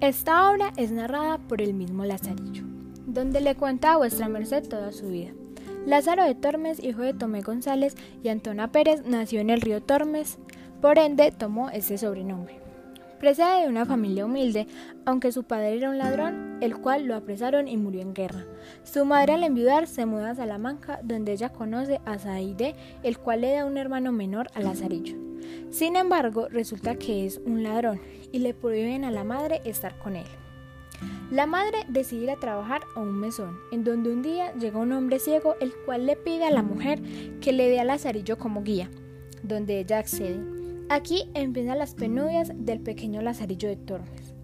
Esta obra es narrada por el mismo Lazarillo, donde le cuenta a vuestra merced toda su vida. Lázaro de Tormes, hijo de Tomé González y Antona Pérez, nació en el río Tormes, por ende tomó ese sobrenombre. Precede de una familia humilde, aunque su padre era un ladrón, el cual lo apresaron y murió en guerra. Su madre al enviudar se muda a Salamanca, donde ella conoce a Zaide, el cual le da un hermano menor a Lazarillo. Sin embargo, resulta que es un ladrón y le prohíben a la madre estar con él. La madre decide ir a trabajar a un mesón, en donde un día llega un hombre ciego, el cual le pide a la mujer que le dé a Lazarillo como guía, donde ella accede. Aquí empiezan las penurias del pequeño Lazarillo de Tormes.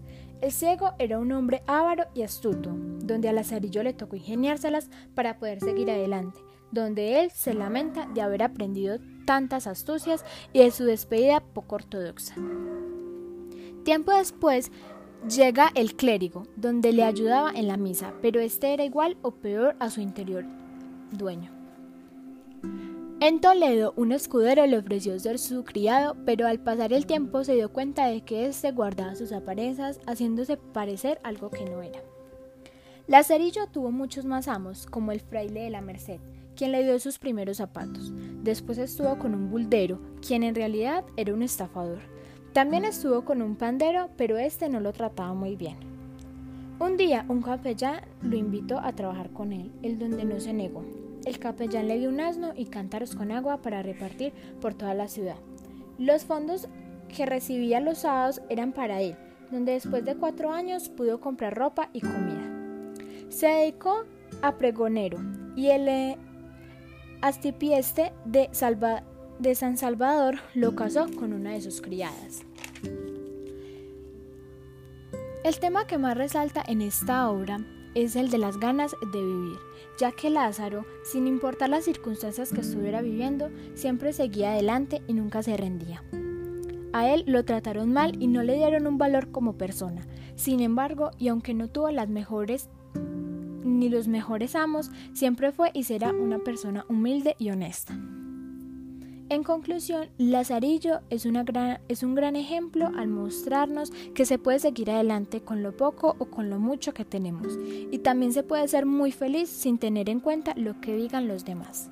El ciego era un hombre avaro y astuto, donde a Lazarillo le tocó ingeniárselas para poder seguir adelante, donde él se lamenta de haber aprendido tantas astucias y de su despedida poco ortodoxa. Tiempo después llega el clérigo, donde le ayudaba en la misa, pero este era igual o peor a su interior dueño. En Toledo, un escudero le ofreció ser su criado, pero al pasar el tiempo se dio cuenta de que éste guardaba sus apariencias, haciéndose parecer algo que no era. Lazarillo tuvo muchos más amos, como el fraile de la Merced, quien le dio sus primeros zapatos. Después estuvo con un buldero, quien en realidad era un estafador. También estuvo con un pandero, pero este no lo trataba muy bien. Un día un capellán lo invitó a trabajar con él, el donde no se negó. El capellán le dio un asno y cántaros con agua para repartir por toda la ciudad. Los fondos que recibía los sábados eran para él, donde después de cuatro años pudo comprar ropa y comida. Se dedicó a pregonero y el eh, astipieste de, de San Salvador lo casó con una de sus criadas. El tema que más resalta en esta obra es el de las ganas de vivir, ya que Lázaro, sin importar las circunstancias que estuviera viviendo, siempre seguía adelante y nunca se rendía. A él lo trataron mal y no le dieron un valor como persona. Sin embargo, y aunque no tuvo las mejores ni los mejores amos, siempre fue y será una persona humilde y honesta. En conclusión, Lazarillo es, una gran, es un gran ejemplo al mostrarnos que se puede seguir adelante con lo poco o con lo mucho que tenemos y también se puede ser muy feliz sin tener en cuenta lo que digan los demás.